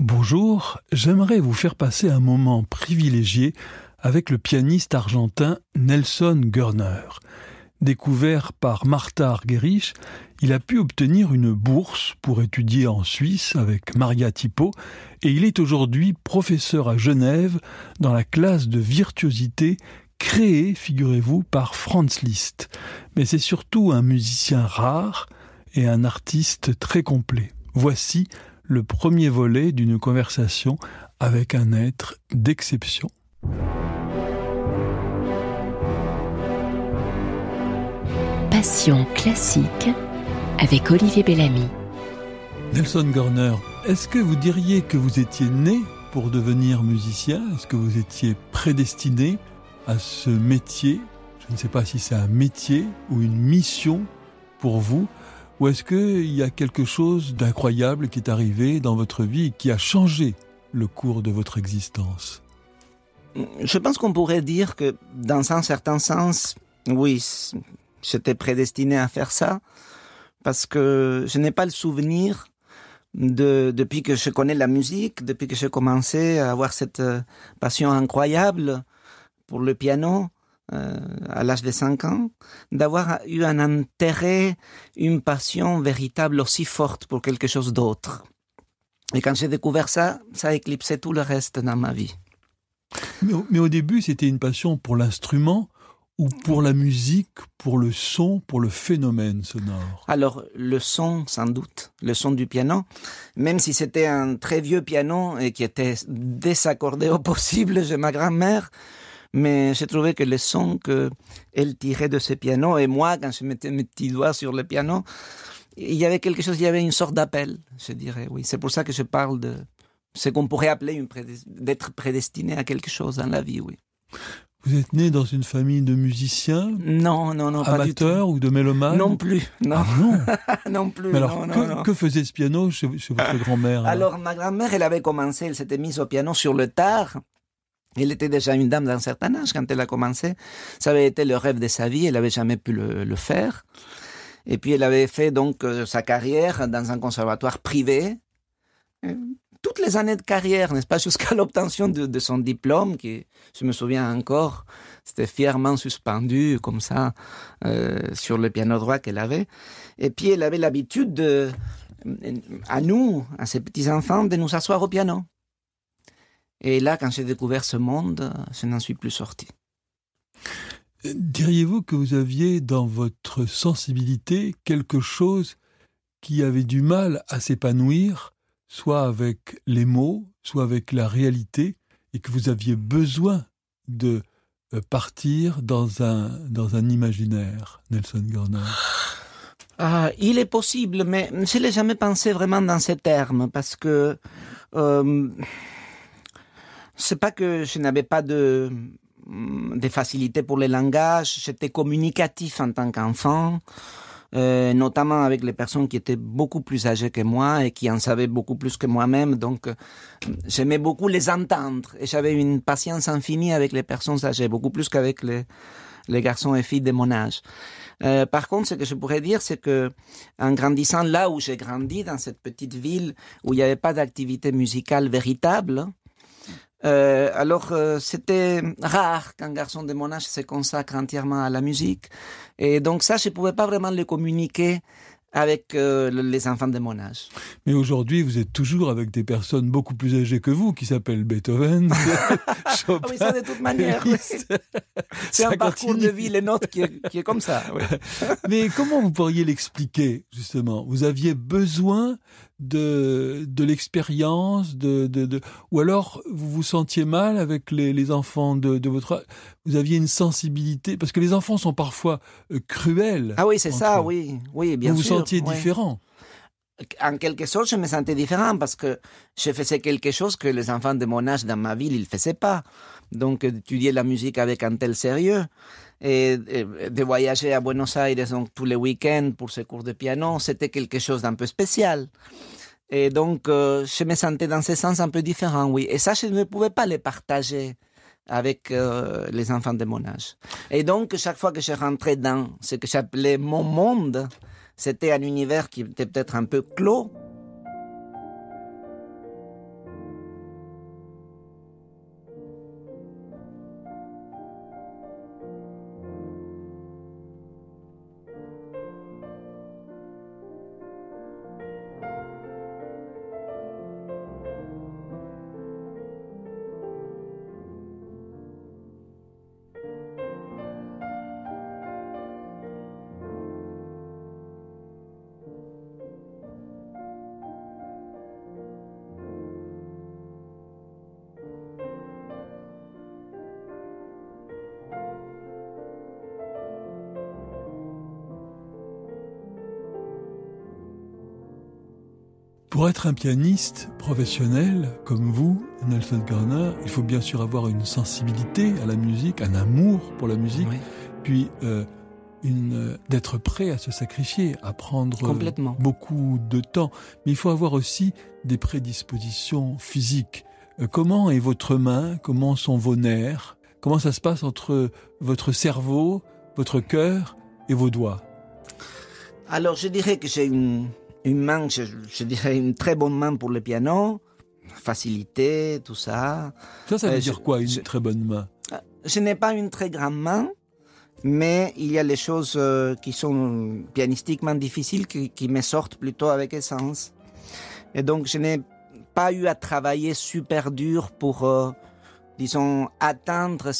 Bonjour, j'aimerais vous faire passer un moment privilégié avec le pianiste argentin Nelson Görner. Découvert par Martha Argerich, il a pu obtenir une bourse pour étudier en Suisse avec Maria Tipo et il est aujourd'hui professeur à Genève dans la classe de virtuosité créée, figurez-vous, par Franz Liszt. Mais c'est surtout un musicien rare et un artiste très complet. Voici le premier volet d'une conversation avec un être d'exception. Passion classique avec Olivier Bellamy. Nelson Gorner, est-ce que vous diriez que vous étiez né pour devenir musicien? Est-ce que vous étiez prédestiné à ce métier? Je ne sais pas si c'est un métier ou une mission pour vous. Ou est-ce qu'il y a quelque chose d'incroyable qui est arrivé dans votre vie et qui a changé le cours de votre existence? Je pense qu'on pourrait dire que dans un certain sens, oui, j'étais prédestiné à faire ça parce que je n'ai pas le souvenir de, depuis que je connais la musique, depuis que j'ai commencé à avoir cette euh, passion incroyable pour le piano euh, à l'âge de 5 ans, d'avoir eu un intérêt, une passion véritable aussi forte pour quelque chose d'autre. Et quand j'ai découvert ça, ça a éclipsé tout le reste dans ma vie. Mais, mais au début, c'était une passion pour l'instrument ou pour la musique, pour le son, pour le phénomène sonore? Alors, le son, sans doute, le son du piano, même si c'était un très vieux piano et qui était désaccordé au possible chez ma grand-mère, mais j'ai trouvé que le son qu'elle tirait de ce piano, et moi, quand je mettais mes petits doigts sur le piano, il y avait quelque chose, il y avait une sorte d'appel, je dirais, oui. C'est pour ça que je parle de ce qu'on pourrait appeler une d'être prédestiné à quelque chose dans la vie, oui. Vous êtes né dans une famille de musiciens Non, non, non, pas du tout. ou de mélomanes Non plus, non. Ah non non plus. Mais alors, non, que, non, non. que, faisait ce piano chez, chez votre grand-mère Alors, ma grand-mère, elle avait commencé, elle s'était mise au piano sur le tard. Elle était déjà une dame d'un certain âge quand elle a commencé. Ça avait été le rêve de sa vie, elle n'avait jamais pu le, faire. Et puis elle avait fait donc euh, sa carrière dans un conservatoire privé. Euh, toutes les années de carrière, n'est-ce pas, jusqu'à l'obtention de, son diplôme, qui, je me souviens encore, c'était fièrement suspendu comme ça euh, sur le piano droit qu'elle avait. Et puis elle avait l'habitude de, à nous, à ses petits enfants, de nous asseoir au piano. Et là, quand j'ai découvert ce monde, je n'en suis plus sorti. Diriez-vous que vous aviez dans votre sensibilité quelque chose qui avait du mal à s'épanouir, soit avec les mots, soit avec la réalité, et que vous aviez besoin de partir dans un, dans un imaginaire, Nelson Garner? Ah, Il est possible, mais je ne l'ai jamais pensé vraiment dans ces termes, parce que... Euh, c'est pas que je n'avais pas de, de facilité pour les langages, j'étais communicatif en tant qu'enfant, euh, notamment avec les personnes qui étaient beaucoup plus âgées que moi et qui en savaient beaucoup plus que moi-même. Donc, j'aimais beaucoup les entendre et j'avais une patience infinie avec les personnes âgées, beaucoup plus qu'avec les, les garçons et filles de mon âge. Euh, par contre, ce que je pourrais dire, c'est que en grandissant là où j'ai grandi, dans cette petite ville où il n'y avait pas d'activité musicale véritable, euh, alors, euh, c'était rare qu'un garçon de mon âge se consacre entièrement à la musique. Et donc ça, je ne pouvais pas vraiment le communiquer avec euh, les enfants de mon âge. Mais aujourd'hui, vous êtes toujours avec des personnes beaucoup plus âgées que vous, qui s'appellent Beethoven, Chopin. Ah oui, ça de toute manière. C'est un parcours de vie, les notes, qui est, qui est comme ça. Oui. Mais comment vous pourriez l'expliquer, justement? Vous aviez besoin de, de l'expérience, de, de, de, ou alors vous vous sentiez mal avec les, les enfants de, de votre... Vous aviez une sensibilité, parce que les enfants sont parfois euh, cruels. Ah oui, c'est ça, oui, oui, bien vous sûr. Vous vous sentiez différent en quelque sorte, je me sentais différent parce que je faisais quelque chose que les enfants de mon âge dans ma ville, ils ne faisaient pas. Donc, étudier la musique avec un tel sérieux de voyager à Buenos Aires donc, tous les week-ends pour ces cours de piano, c'était quelque chose d'un peu spécial. Et donc, euh, je me sentais dans ce sens un peu différent, oui. Et ça, je ne pouvais pas les partager avec euh, les enfants de mon âge. Et donc, chaque fois que je rentrais dans ce que j'appelais mon monde, c'était un univers qui était peut-être un peu clos. Pour être un pianiste professionnel comme vous, Nelson Garner, il faut bien sûr avoir une sensibilité à la musique, un amour pour la musique, puis euh, euh, d'être prêt à se sacrifier, à prendre beaucoup de temps. Mais il faut avoir aussi des prédispositions physiques. Euh, comment est votre main? Comment sont vos nerfs? Comment ça se passe entre votre cerveau, votre cœur et vos doigts? Alors je dirais que j'ai une, main, je, dirais une très bonne main pour le piano, facilité, tout ça. Ça, ça veut euh, dire quoi, une très bonne main? Je n'ai pas une très grande main, mais il y a les choses euh, qui sont pianistiquement difficiles qui, me sortent plutôt avec essence. Et donc, je n'ai pas eu à travailler super dur pour, euh, disons, atteindre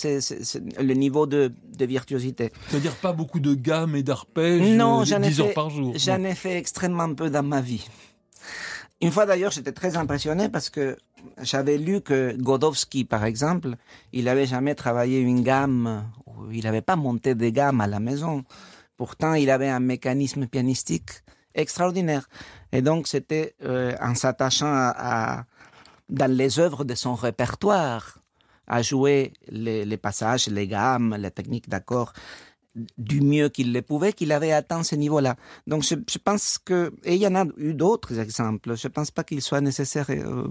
le niveau de, virtuosité. C'est-à-dire pas beaucoup de gammes et d'arpèges non, 10 euh, heures par jour J'en ai fait extrêmement peu dans ma vie. Une fois d'ailleurs, j'étais très impressionné parce que j'avais lu que Godowski, par exemple, il n'avait jamais travaillé une gamme, il n'avait pas monté des gammes à la maison. Pourtant, il avait un mécanisme pianistique extraordinaire. Et donc, c'était euh, en s'attachant à, dans les œuvres de son répertoire, à jouer les, les passages, les gammes, les techniques d'accord du mieux qu'il le pouvait, qu'il avait atteint ce niveau-là. Donc je, pense que, et il y en a eu d'autres exemples, je ne pense pas qu'il soit nécessaire euh,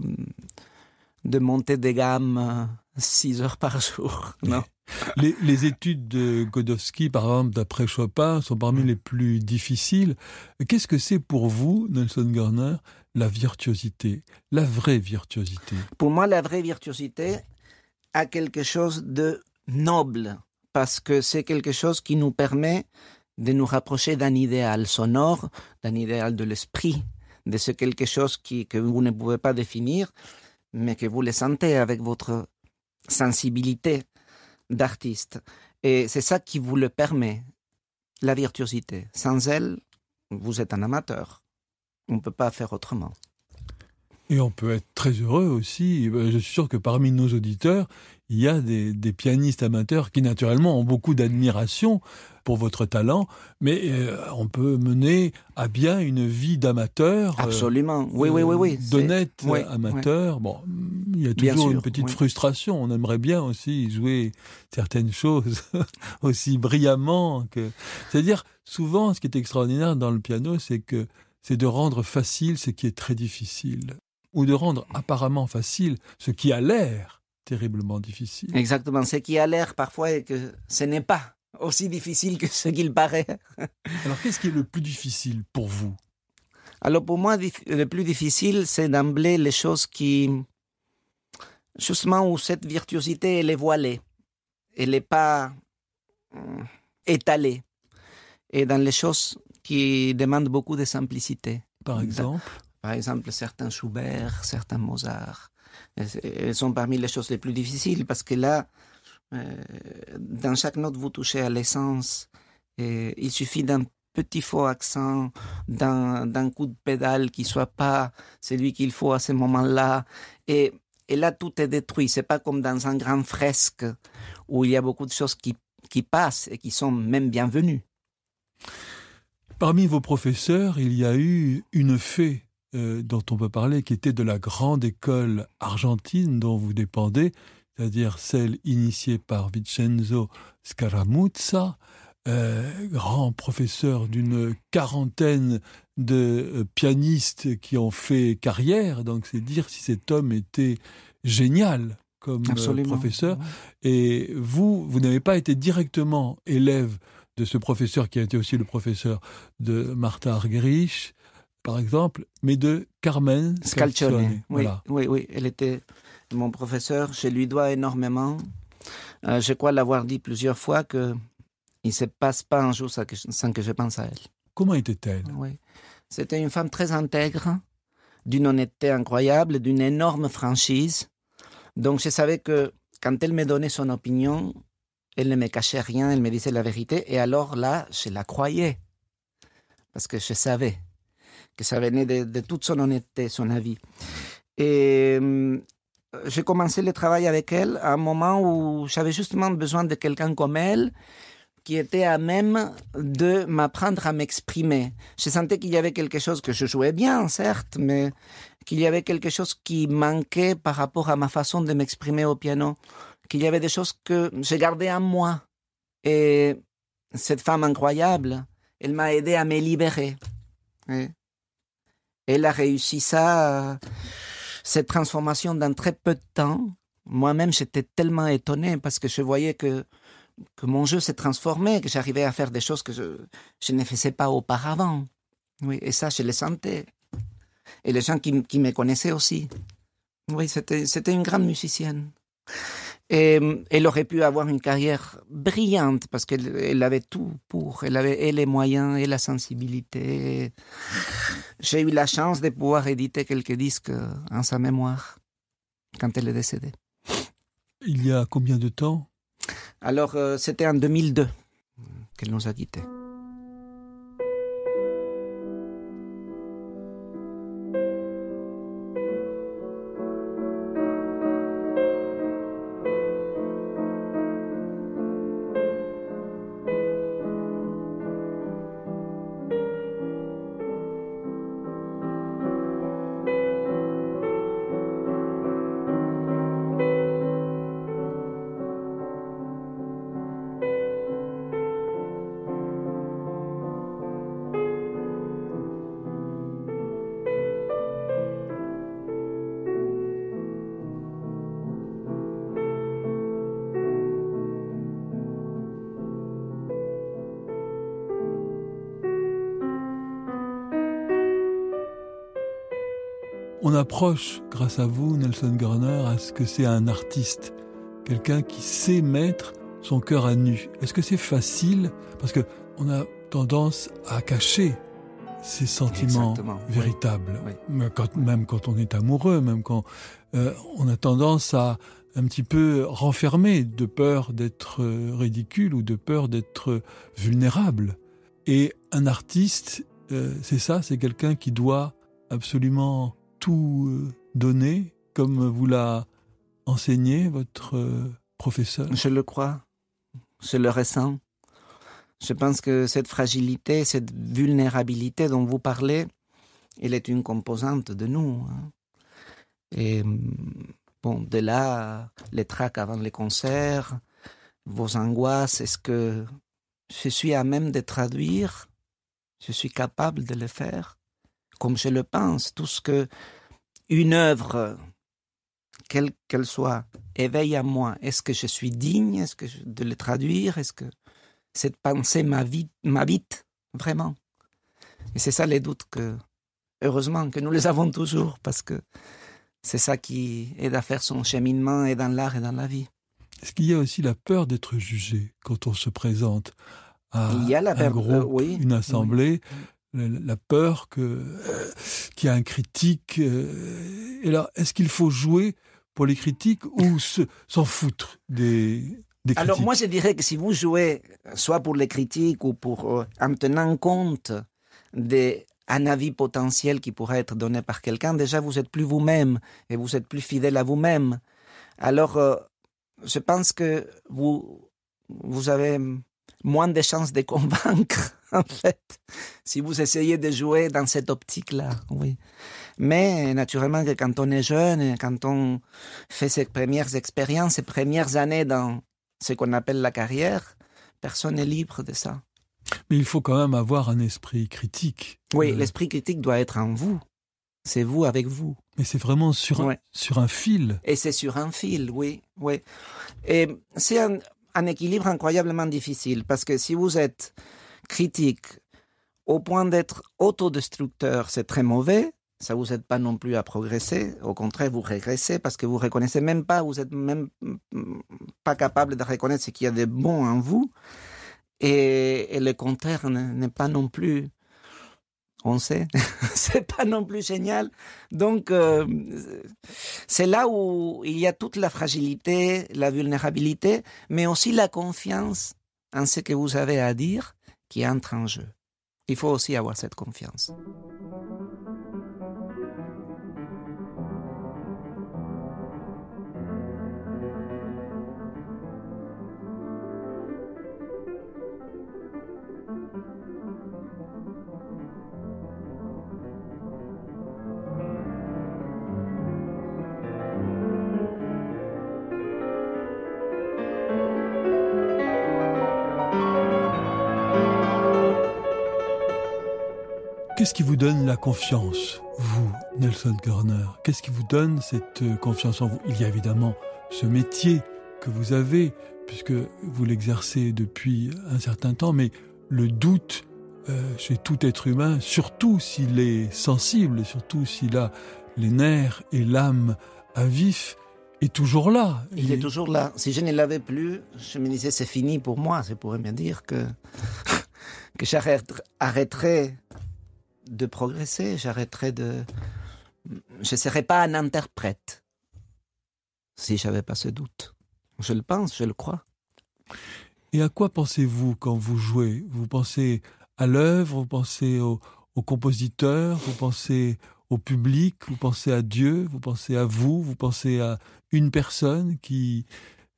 de monter des gammes 6 euh, heures par jour. Non. Les, études de Godowski, par exemple, d'après Chopin, sont parmi les plus difficiles. Qu'est-ce que c'est pour vous, Nelson Garner, la virtuosité, la vraie virtuosité? Pour moi, la vraie virtuosité a quelque chose de noble parce que c'est quelque chose qui nous permet de nous rapprocher d'un idéal sonore, d'un idéal de l'esprit, de ce quelque chose qui, que vous ne pouvez pas définir, mais que vous le sentez avec votre sensibilité d'artiste. Et c'est ça qui vous le permet, la virtuosité. Sans elle, vous êtes un amateur. On ne peut pas faire autrement. Et on peut être très heureux aussi. Je suis sûr que parmi nos auditeurs, il y a des, pianistes amateurs qui naturellement ont beaucoup d'admiration pour votre talent, mais euh, on peut mener à bien une vie d'amateur. Euh, Absolument, oui, oui, oui, oui. D'honnête amateur. Bon, il y a toujours une petite frustration. On aimerait bien aussi jouer certaines choses aussi brillamment que. C'est-à-dire, souvent, ce qui est extraordinaire dans le piano, c'est que c'est de rendre facile ce qui est très difficile, ou de rendre apparemment facile ce qui a l'air terriblement difficile. Exactement, ce qui a l'air parfois est que ce n'est pas aussi difficile que ce qu'il paraît. Alors qu'est-ce qui est le plus difficile pour vous? Alors pour moi, le plus difficile, c'est d'emblée les choses qui, justement où cette virtuosité, elle est voilée, elle n'est pas euh, étalée, et dans les choses qui demandent beaucoup de simplicité. Par exemple? Par exemple, certains Schubert, certains Mozart, elles sont parmi les choses les plus difficiles parce que là, euh, dans chaque note, vous touchez à l'essence. Il suffit d'un petit faux accent, d'un coup de pédale qui soit pas celui qu'il faut à ce moment-là. Et, et, là, tout est détruit. C'est pas comme dans un grand fresque où il y a beaucoup de choses qui, qui passent et qui sont même bienvenues. Parmi vos professeurs, il y a eu une fée euh, dont on peut parler, qui était de la grande école argentine dont vous dépendez, c'est-à-dire celle initiée par Vincenzo Scaramuzza, euh, grand professeur d'une quarantaine de euh, pianistes qui ont fait carrière. Donc c'est dire si cet homme était génial comme professeur. Et vous, vous n'avez pas été directement élève de ce professeur qui a été aussi le professeur de Martha Argerich, par exemple, mais de Carmen Scalcione. Oui, oui, oui, elle était mon professeur. Je lui dois énormément. Euh, je crois l'avoir dit plusieurs fois que il se passe pas un jour sans que, je pense à elle. Comment était-elle? Oui, c'était une femme très intègre, d'une honnêteté incroyable, d'une énorme franchise. Donc je savais que quand elle me donnait son opinion, elle ne me cachait rien, elle me disait la vérité. Et alors là, je la croyais parce que je savais que ça venait de, toute son honnêteté, son avis. Et euh, j'ai commencé le travail avec elle à un moment où j'avais justement besoin de quelqu'un comme elle, qui était à même de m'apprendre à m'exprimer. Je sentais qu'il y avait quelque chose que je jouais bien, certes, mais qu'il y avait quelque chose qui manquait par rapport à ma façon de m'exprimer au piano, qu'il y avait des choses que j'ai gardées en moi. Et cette femme incroyable, elle m'a aidé à me libérer. Elle a réussi ça, cette transformation dans très peu de temps. Moi-même, j'étais tellement étonné parce que je voyais que que mon jeu s'est transformé, que j'arrivais à faire des choses que je, je, ne faisais pas auparavant. Oui, et ça, je le sentais. Et les gens qui, qui me connaissaient aussi. Oui, c'était une grande musicienne. Et elle aurait pu avoir une carrière brillante parce qu'elle elle avait tout pour. Elle avait et les moyens et la sensibilité. J'ai eu la chance de pouvoir éditer quelques disques en sa mémoire quand elle est décédée. Il y a combien de temps? Alors, euh, c'était en 2002 qu'elle nous a quittés. On approche, grâce à vous, Nelson Garner, à ce que c'est un artiste, quelqu'un qui sait mettre son cœur à nu. Est-ce que c'est facile? Parce que on a tendance à cacher ses sentiments véritables, Même, quand, on est amoureux, même quand euh, on a tendance à un petit peu renfermer de peur d'être euh, ridicule ou de peur d'être vulnérable. Et un artiste, euh, c'est ça, c'est quelqu'un qui doit absolument tout euh, donner comme vous l'a enseigné votre euh, professeur? Je le crois. Je le ressens. Je pense que cette fragilité, cette vulnérabilité dont vous parlez, elle est une composante de nous. Hein. Et bon, de là, les tracks avant les concerts, vos angoisses, est-ce que je suis à même de traduire? Je suis capable de le faire? Comme je le pense, tout ce que une œuvre, quelle qu'elle soit, éveille à moi. Est-ce que je suis digne? Est-ce que de le traduire? Est-ce que cette pensée m'habite vraiment? Et c'est ça les doutes que, heureusement, que nous les avons toujours, parce que c'est ça qui aide à faire son cheminement et dans l'art et dans la vie. Est-ce qu'il y a aussi la peur d'être jugé quand on se présente à Il y a la un groupe, euh, oui, une assemblée? La peur que euh, qu'il y a un critique. Euh, et là, est-ce qu'il faut jouer pour les critiques ou s'en foutre des, des critiques? Alors moi, je dirais que si vous jouez soit pour les critiques ou pour euh, en tenant compte d'un avis potentiel qui pourrait être donné par quelqu'un, déjà vous êtes plus vous-même et vous êtes plus fidèle à vous-même. Alors, je pense que vous vous avez moins de chances de convaincre, en fait, si vous essayez de jouer dans cette optique-là, oui. Mais naturellement que quand on est jeune, quand on fait ses premières expériences, ses premières années dans ce qu'on appelle la carrière, personne n'est libre de ça. Mais il faut quand même avoir un esprit critique. Oui, euh, l'esprit critique doit être en vous. C'est vous avec vous. Mais c'est vraiment sur, un, sur un fil. Et c'est sur un fil, oui. oui. Et c'est un, un équilibre incroyablement difficile parce que si vous êtes critique au point d'être autodestructeur, c'est très mauvais. Ça vous aide pas non plus à progresser. Au contraire, vous régressez parce que vous reconnaissez même pas, vous êtes même pas capable de reconnaître ce qu'il y a de bon en vous. Et, et le contraire n'est pas non plus on sait, c'est pas non plus génial. Donc, euh, c'est là où il y a toute la fragilité, la vulnérabilité, mais aussi la confiance en ce que vous avez à dire qui entre en jeu. Il faut aussi avoir cette confiance. Qu'est-ce qui vous donne la confiance, vous, Nelson Garner Qu'est-ce qui vous donne cette euh, confiance en vous? Il y a évidemment ce métier que vous avez, puisque vous l'exercez depuis un certain temps, mais le doute euh, chez tout être humain, surtout s'il est sensible, surtout s'il a les nerfs et l'âme à vif, est toujours là. Il est toujours là. Si je ne l'avais plus, je me disais c'est fini pour moi. Je pourrais me dire que, que j'arrêterais de progresser, j'arrêterais de... Je ne serais pas un interprète si j'avais pas ce doute. Je le pense, je le crois. Et à quoi pensez-vous quand vous jouez? Vous pensez à l'œuvre, vous pensez au, au, compositeur, vous pensez au public, vous pensez à Dieu, vous pensez à vous, vous pensez à une personne qui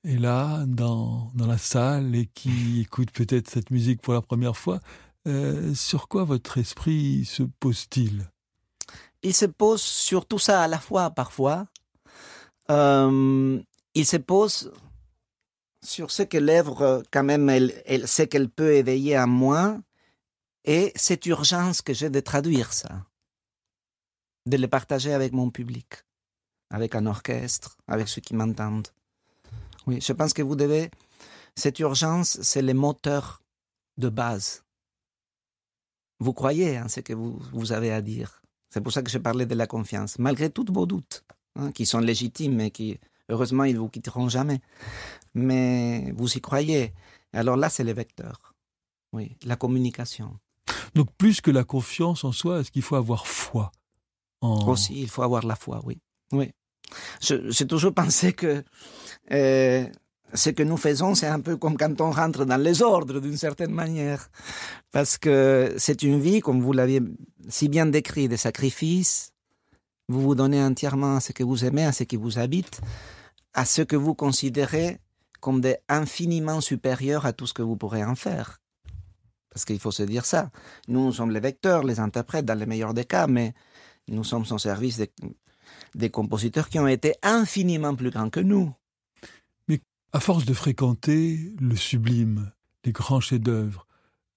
est là dans, dans la salle et qui écoute peut-être cette musique pour la première fois? Euh, sur quoi votre esprit se pose-t-il? Il se pose sur tout ça à la fois parfois. Euh, il se pose sur ce que l'œuvre, quand même, elle, sait qu'elle peut éveiller en moi, et cette urgence que j'ai de traduire ça, de le partager avec mon public, avec un orchestre, avec ceux qui m'entendent. Oui, je pense que vous devez, cette urgence, c'est le moteur de base. Vous croyez en ce que vous, vous avez à dire. C'est pour ça que je parlais de la confiance, malgré tous vos doutes, hein, qui sont légitimes et qui, heureusement, ils vous quitteront jamais. Mais vous y croyez. Alors là, c'est le vecteur. Oui, la communication. Donc plus que la confiance en soi, est-ce qu'il faut avoir foi en... Aussi, il faut avoir la foi, oui. Oui. J'ai toujours pensé que euh, ce que nous faisons, c'est un peu comme quand on rentre dans les ordres d'une certaine manière. Parce que c'est une vie, comme vous l'aviez si bien décrit, de sacrifice. Vous vous donnez entièrement à ce que vous aimez, à ce qui vous habite, à ce que vous considérez comme des infiniment supérieurs à tout ce que vous pourrez en faire. Parce qu'il faut se dire ça. Nous, nous sommes les vecteurs, les interprètes dans les meilleurs des cas, mais nous sommes au service des, des compositeurs qui ont été infiniment plus grands que nous. À force de fréquenter le sublime, les grands chefs-d'œuvre,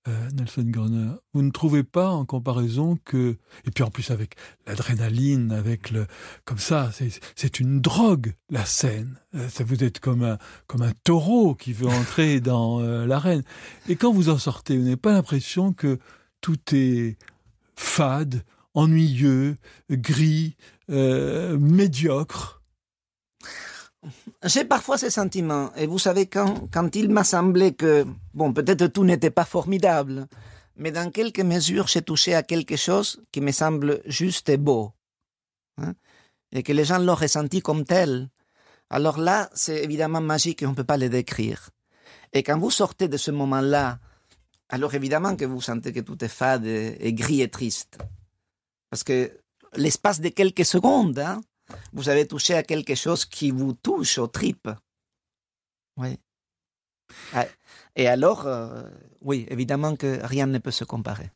euh, Nelson Garner, vous ne trouvez pas en comparaison que et puis en plus avec l'adrénaline, avec le comme ça, c'est une drogue la scène. Euh, ça vous êtes comme un comme un taureau qui veut entrer dans euh, l'arène. Et quand vous en sortez, vous n'avez pas l'impression que tout est fade, ennuyeux, gris, euh, médiocre? J'ai parfois ces sentiments. Et vous savez, quand, quand il m'a semblé que, bon, peut-être tout n'était pas formidable, mais dans quelques mesures, j'ai touché à quelque chose qui me semble juste et beau. Hein, et que les gens l'ont ressenti comme tel. Alors là, c'est évidemment magique et on ne peut pas le décrire. Et quand vous sortez de ce moment-là, alors évidemment que vous sentez que tout est fade et, gris et triste. Parce que l'espace de quelques secondes, hein, vous avez touché à quelque chose qui vous touche aux tripes. Oui. Et alors, euh, oui, évidemment que rien ne peut se comparer.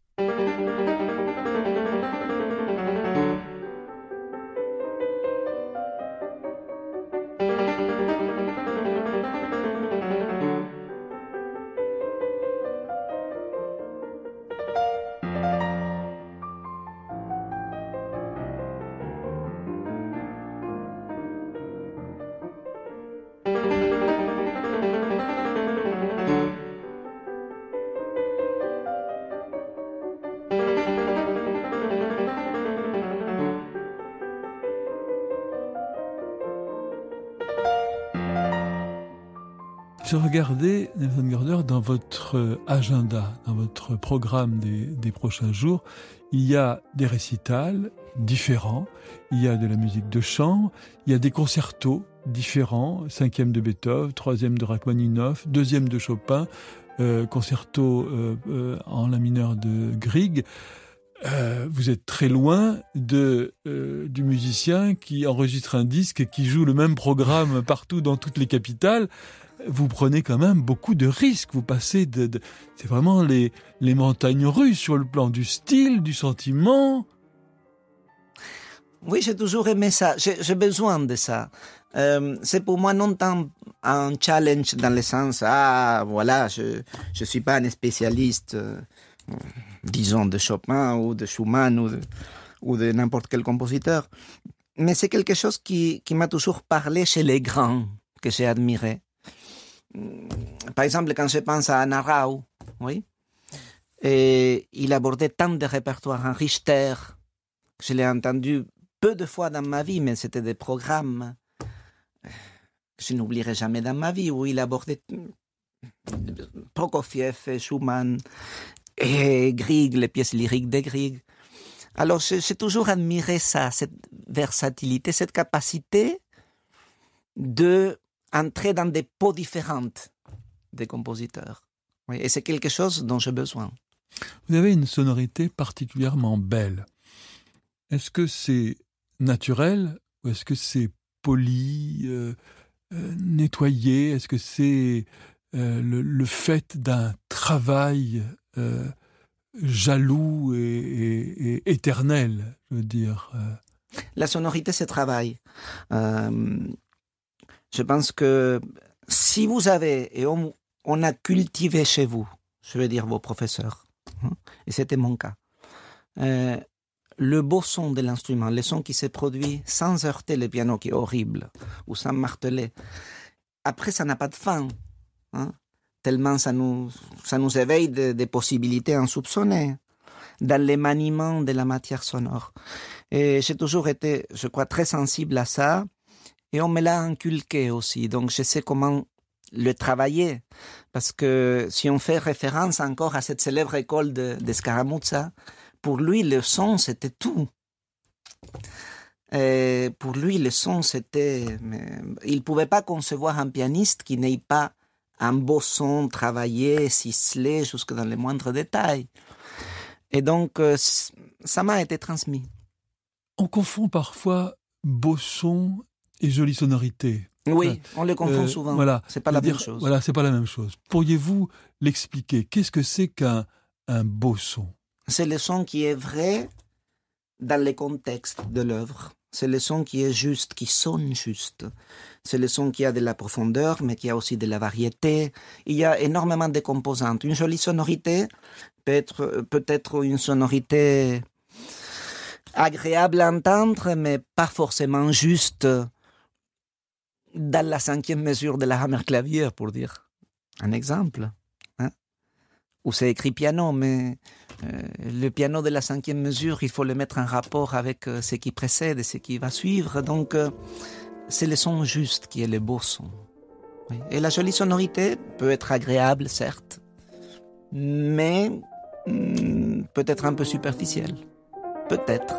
Je regardais, Nelson Garner, dans votre agenda, dans votre programme des, prochains jours, il y a des récitals différents, il y a de la musique de chant, il y a des concertos différents, cinquième de Beethoven, troisième de Rachmaninoff, deuxième de Chopin, euh, concerto euh, euh, en la mineure de Grieg. Euh, vous êtes très loin de, euh, du musicien qui enregistre un disque et qui joue le même programme partout dans toutes les capitales vous prenez quand même beaucoup de risques. Vous passez de, c'est vraiment les, les montagnes russes sur le plan du style, du sentiment. Oui, j'ai toujours aimé ça. J'ai besoin de ça. Euh, c'est pour moi non tant un challenge dans le sens ah voilà je je suis pas un spécialiste disons de Chopin ou de Schumann ou de, ou de n'importe quel compositeur. Mais c'est quelque chose qui, qui m'a toujours parlé chez les grands, que j'ai admiré. Par exemple, quand je pense à Anna Rao, oui, il abordait tant de répertoires, un Richter, je l'ai entendu peu de fois dans ma vie, mais c'était des programmes que je n'oublierai jamais dans ma vie, où il abordait Prokofiev, Schumann et Grieg, les pièces lyriques de Grieg. Alors j'ai toujours admiré ça, cette versatilité, cette capacité de entrer dans des peaux différentes des compositeurs. Oui, et c'est quelque chose dont j'ai besoin. Vous avez une sonorité particulièrement belle. Est-ce que c'est naturel ou est-ce que c'est poli, euh, euh, nettoyé? Est-ce que c'est euh, le, fait d'un travail jaloux et, éternel, je veux dire La sonorité, c'est travail. Je pense que si vous avez, et on, a cultivé chez vous, je veux dire vos professeurs, hein, et c'était mon cas, euh, le beau son de l'instrument, le son qui s'est produit sans heurter le piano qui est horrible, ou sans marteler, après ça n'a pas de fin. Hein, tellement ça nous, ça nous éveille des possibilités insoupçonnées dans les maniements de la matière sonore. Et j'ai toujours été, je crois, très sensible à ça, et on me l'a inculqué aussi, donc je sais comment le travailler. Parce que si on fait référence encore à cette célèbre école de, de pour lui, le son, c'était tout. Et pour lui, le son, c'était... Il ne pouvait pas concevoir un pianiste qui n'ait pas un beau son travaillé, ciselé, jusque dans les moindres détails. Et donc, euh, ça m'a été transmis. On confond parfois beau son et jolie sonorité. Oui, on les confond euh, souvent. Voilà, c'est pas la même chose. Voilà, c'est pas la même chose. Pourriez-vous l'expliquer? Qu'est-ce que c'est qu'un un beau son? C'est le son qui est vrai dans les contextes de l'œuvre. C'est le son qui est juste, qui sonne juste. C'est le son qui a de la profondeur, mais qui a aussi de la variété. Il y a énormément de composantes. Une jolie sonorité peut être, peut être une sonorité agréable à entendre, mais pas forcément juste dans la cinquième mesure de la hammer clavier, pour dire un exemple. Hein? Où c'est écrit piano, mais euh, le piano de la cinquième mesure, il faut le mettre en rapport avec euh, ce qui précède et ce qui va suivre. Donc, euh, c'est le son juste qui est le beau son. Et la jolie sonorité peut être agréable, certes, mais hmm, peut-être un peu superficielle. Peut-être.